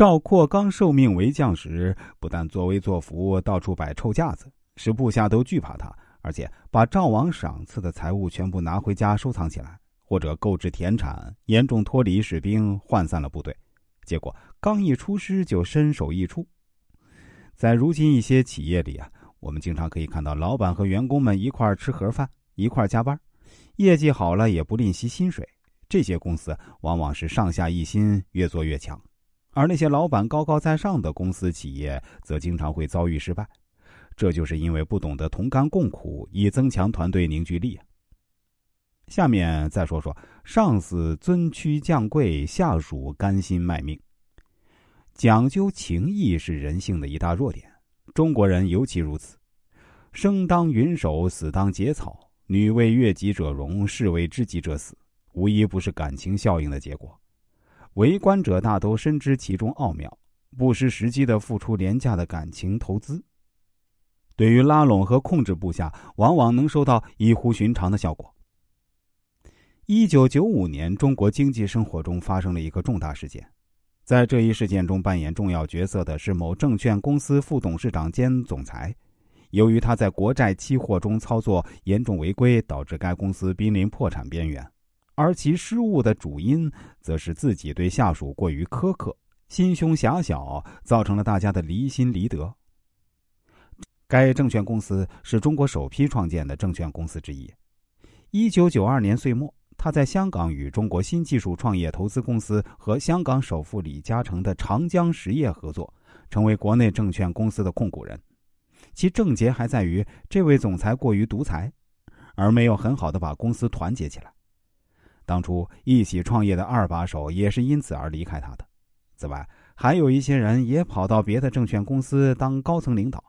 赵括刚受命为将时，不但作威作福，到处摆臭架子，使部下都惧怕他，而且把赵王赏赐的财物全部拿回家收藏起来，或者购置田产，严重脱离士兵，涣散了部队。结果刚一出师就身首异处。在如今一些企业里啊，我们经常可以看到老板和员工们一块吃盒饭，一块加班，业绩好了也不吝惜薪水。这些公司往往是上下一心，越做越强。而那些老板高高在上的公司企业，则经常会遭遇失败，这就是因为不懂得同甘共苦，以增强团队凝聚力。下面再说说上司尊屈降贵，下属甘心卖命。讲究情义是人性的一大弱点，中国人尤其如此。生当云手，死当节草。女为悦己者容，士为知己者死，无一不是感情效应的结果。围观者大都深知其中奥妙，不失时机的付出廉价的感情投资，对于拉拢和控制部下，往往能收到异乎寻常的效果。一九九五年，中国经济生活中发生了一个重大事件，在这一事件中扮演重要角色的是某证券公司副董事长兼总裁，由于他在国债期货中操作严重违规，导致该公司濒临破产边缘。而其失误的主因，则是自己对下属过于苛刻，心胸狭小，造成了大家的离心离德。该证券公司是中国首批创建的证券公司之一。一九九二年岁末，他在香港与中国新技术创业投资公司和香港首富李嘉诚的长江实业合作，成为国内证券公司的控股人。其症结还在于这位总裁过于独裁，而没有很好的把公司团结起来。当初一起创业的二把手也是因此而离开他的。此外，还有一些人也跑到别的证券公司当高层领导。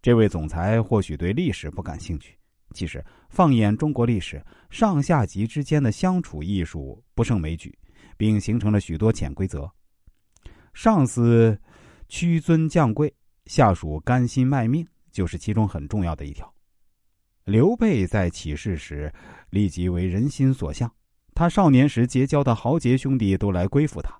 这位总裁或许对历史不感兴趣，其实放眼中国历史，上下级之间的相处艺术不胜枚举，并形成了许多潜规则。上司屈尊降贵，下属甘心卖命，就是其中很重要的一条。刘备在起事时，立即为人心所向。他少年时结交的豪杰兄弟都来归附他。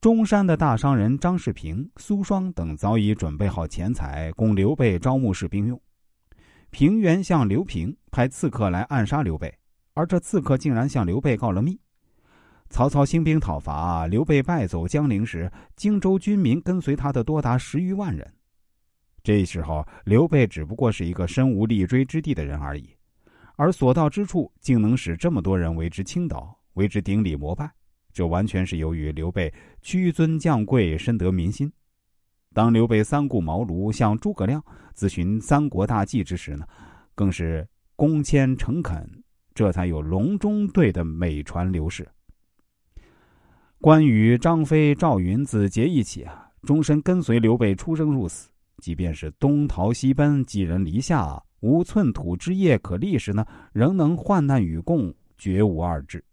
中山的大商人张世平、苏双等早已准备好钱财，供刘备招募士兵用。平原相刘平派刺客来暗杀刘备，而这刺客竟然向刘备告了密。曹操兴兵讨伐，刘备败走江陵时，荆州军民跟随他的多达十余万人。这时候，刘备只不过是一个身无立锥之地的人而已。而所到之处，竟能使这么多人为之倾倒，为之顶礼膜拜，这完全是由于刘备屈尊降贵，深得民心。当刘备三顾茅庐向诸葛亮咨询三国大计之时呢，更是恭谦诚恳，这才有隆中对的美传刘氏。关羽、张飞、赵云自结义起啊，终身跟随刘备出生入死，即便是东逃西奔，寄人篱下。无寸土之业可立时呢，仍能患难与共，绝无二致。